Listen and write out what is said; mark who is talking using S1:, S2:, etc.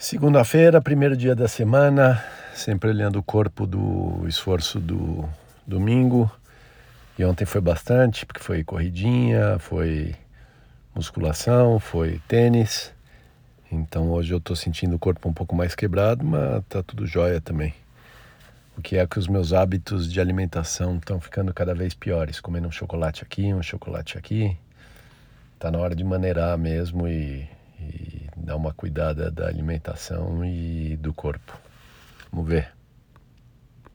S1: Segunda-feira, primeiro dia da semana, sempre olhando o corpo do esforço do domingo. E ontem foi bastante, porque foi corridinha, foi musculação, foi tênis. Então hoje eu estou sentindo o corpo um pouco mais quebrado, mas tá tudo jóia também. O que é que os meus hábitos de alimentação estão ficando cada vez piores, comendo um chocolate aqui, um chocolate aqui. Tá na hora de maneirar mesmo e dar uma cuidada da alimentação e do corpo. Vamos ver.